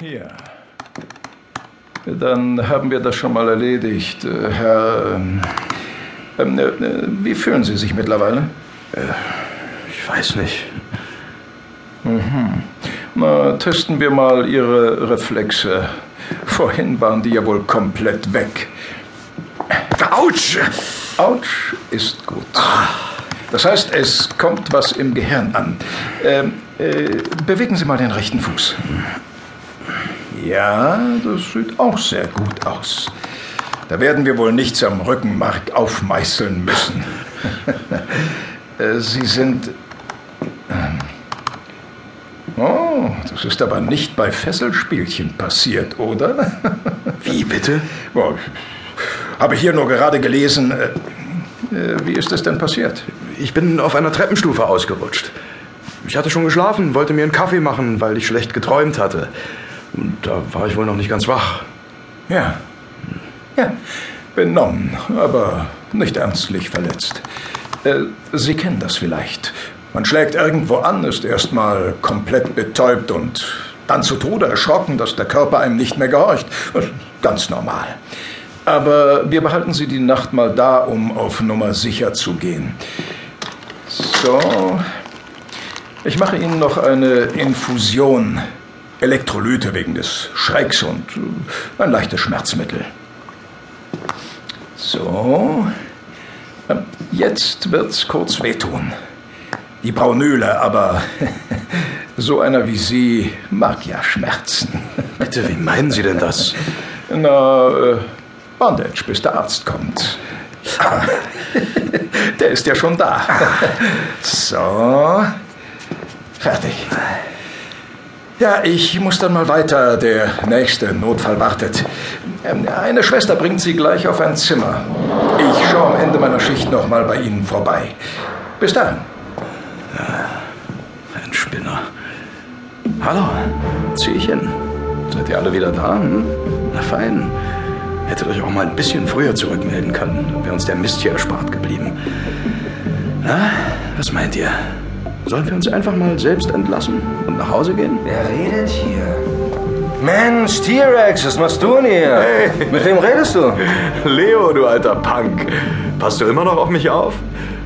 Ja. Dann haben wir das schon mal erledigt. Äh, Herr. ähm, ähm, äh, wie fühlen Sie sich mittlerweile? Ich weiß nicht. Na, testen wir mal Ihre Reflexe. Vorhin waren die ja wohl komplett weg. Autsch! Autsch ist gut. Das heißt, es kommt was im Gehirn an. Ähm, äh, bewegen Sie mal den rechten Fuß. Ja, das sieht auch sehr gut aus. Da werden wir wohl nichts am Rückenmark aufmeißeln müssen. Äh, Sie sind. ähm, Oh, das ist aber nicht bei Fesselspielchen passiert, oder? Wie bitte? Ich habe hier nur gerade gelesen. Äh, äh, wie ist es denn passiert? Ich bin auf einer Treppenstufe ausgerutscht. Ich hatte schon geschlafen, wollte mir einen Kaffee machen, weil ich schlecht geträumt hatte. Da war ich wohl noch nicht ganz wach. Ja. Ja. Benommen, aber nicht ernstlich verletzt. Äh, Sie kennen das vielleicht. Man schlägt irgendwo an, ist erstmal komplett betäubt und dann zu Tode erschrocken, dass der Körper einem nicht mehr gehorcht. Ganz normal. Aber wir behalten Sie die Nacht mal da, um auf Nummer sicher zu gehen. So. Ich mache Ihnen noch eine Infusion. Elektrolyte wegen des Schrecks und äh, ein leichtes Schmerzmittel. So. Ähm, Jetzt wird's kurz wehtun. Die Braunöle, aber so einer wie Sie mag ja Schmerzen. Bitte, wie meinen Sie denn das? Na, äh, Bandage, bis der Arzt kommt. Ah, Der ist ja schon da. So. Fertig. Ja, ich muss dann mal weiter. Der nächste Notfall wartet. Ähm, Eine Schwester bringt Sie gleich auf ein Zimmer. Ich schaue am Ende meiner Schicht noch mal bei Ihnen vorbei. Bis dann. Ein Spinner. Hallo, Ziehchen. Seid ihr alle wieder da? Hm? Na fein. Hättet euch auch mal ein bisschen früher zurückmelden können. Wäre uns der Mist hier erspart geblieben. Na, was meint ihr? Sollen wir uns einfach mal selbst entlassen und nach Hause gehen? Wer redet hier? Mensch, T-Rex, was machst du denn hier? Mit wem redest du? Leo, du alter Punk. Passt du immer noch auf mich auf?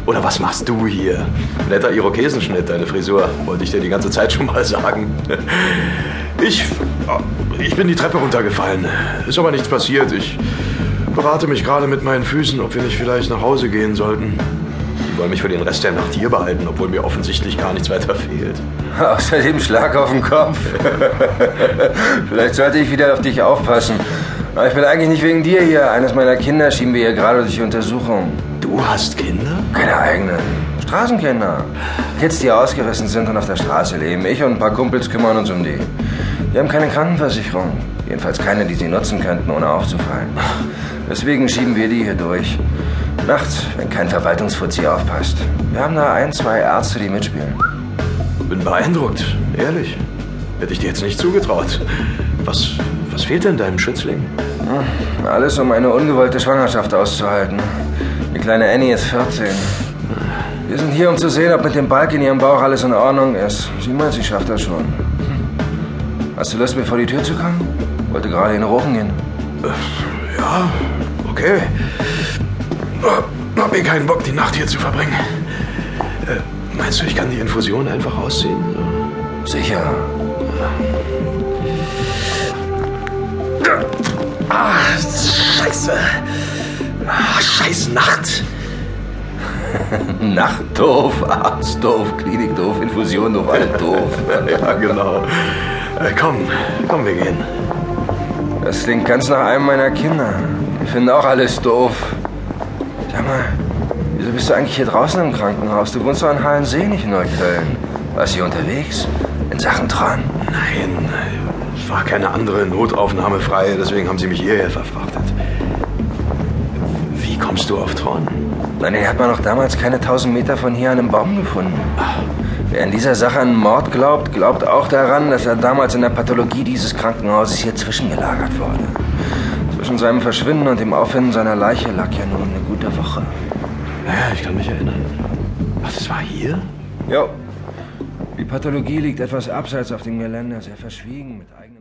Oder was machst du hier? Netter Irokesenschnitt, deine Frisur. Wollte ich dir die ganze Zeit schon mal sagen. Ich, ich bin die Treppe runtergefallen. Ist aber nichts passiert. Ich berate mich gerade mit meinen Füßen, ob wir nicht vielleicht nach Hause gehen sollten. Die wollen mich für den Rest der Nacht hier behalten, obwohl mir offensichtlich gar nichts weiter fehlt. Außerdem Schlag auf den Kopf. Vielleicht sollte ich wieder auf dich aufpassen. Aber ich bin eigentlich nicht wegen dir hier. Eines meiner Kinder schieben wir hier gerade durch die Untersuchung. Du hast Kinder? Keine eigenen. Straßenkinder. Kids, die ausgerissen sind und auf der Straße leben. Ich und ein paar Kumpels kümmern uns um die. Die haben keine Krankenversicherung. Jedenfalls keine, die sie nutzen könnten, ohne aufzufallen. Deswegen schieben wir die hier durch. Nachts, wenn kein Verwaltungsfuzzi aufpasst. Wir haben da ein, zwei Ärzte, die mitspielen. Bin beeindruckt, ehrlich. Hätte ich dir jetzt nicht zugetraut. Was, was fehlt denn deinem Schützling? Alles, um eine ungewollte Schwangerschaft auszuhalten. Die kleine Annie ist 14. Wir sind hier, um zu sehen, ob mit dem Balk in ihrem Bauch alles in Ordnung ist. Sie meint, sie schafft das schon. Hast du Lust, mir vor die Tür zu kommen? Wollte gerade in den Rochen gehen. Ja, okay. Hab mir keinen Bock, die Nacht hier zu verbringen. Äh, meinst du, ich kann die Infusion einfach ausziehen? Sicher. Ah, scheiße. Ah, scheiß Nacht. Nacht doof, Arzt doof, Klinik doof, Infusion doof, alles doof. ja, genau. Äh, komm, komm, wir gehen. Das klingt ganz nach einem meiner Kinder. Die finden auch alles doof. Sag mal, wieso bist du eigentlich hier draußen im Krankenhaus? Du wohnst doch in Hallensee, nicht in Neukölln. Warst du hier unterwegs? In Sachen Tran? Nein, es war keine andere Notaufnahme frei, deswegen haben sie mich hierher verfrachtet. Wie kommst du auf Tron? Nein, den hat man doch damals keine tausend Meter von hier an einem Baum gefunden. Wer in dieser Sache an Mord glaubt, glaubt auch daran, dass er damals in der Pathologie dieses Krankenhauses hier zwischengelagert wurde. Zwischen seinem Verschwinden und dem Auffinden seiner Leiche lag ja nun eine gute Woche. Ja, ich kann mich erinnern. Was, das war hier? Jo. Die Pathologie liegt etwas abseits auf dem Gelände, sehr verschwiegen mit eigenen.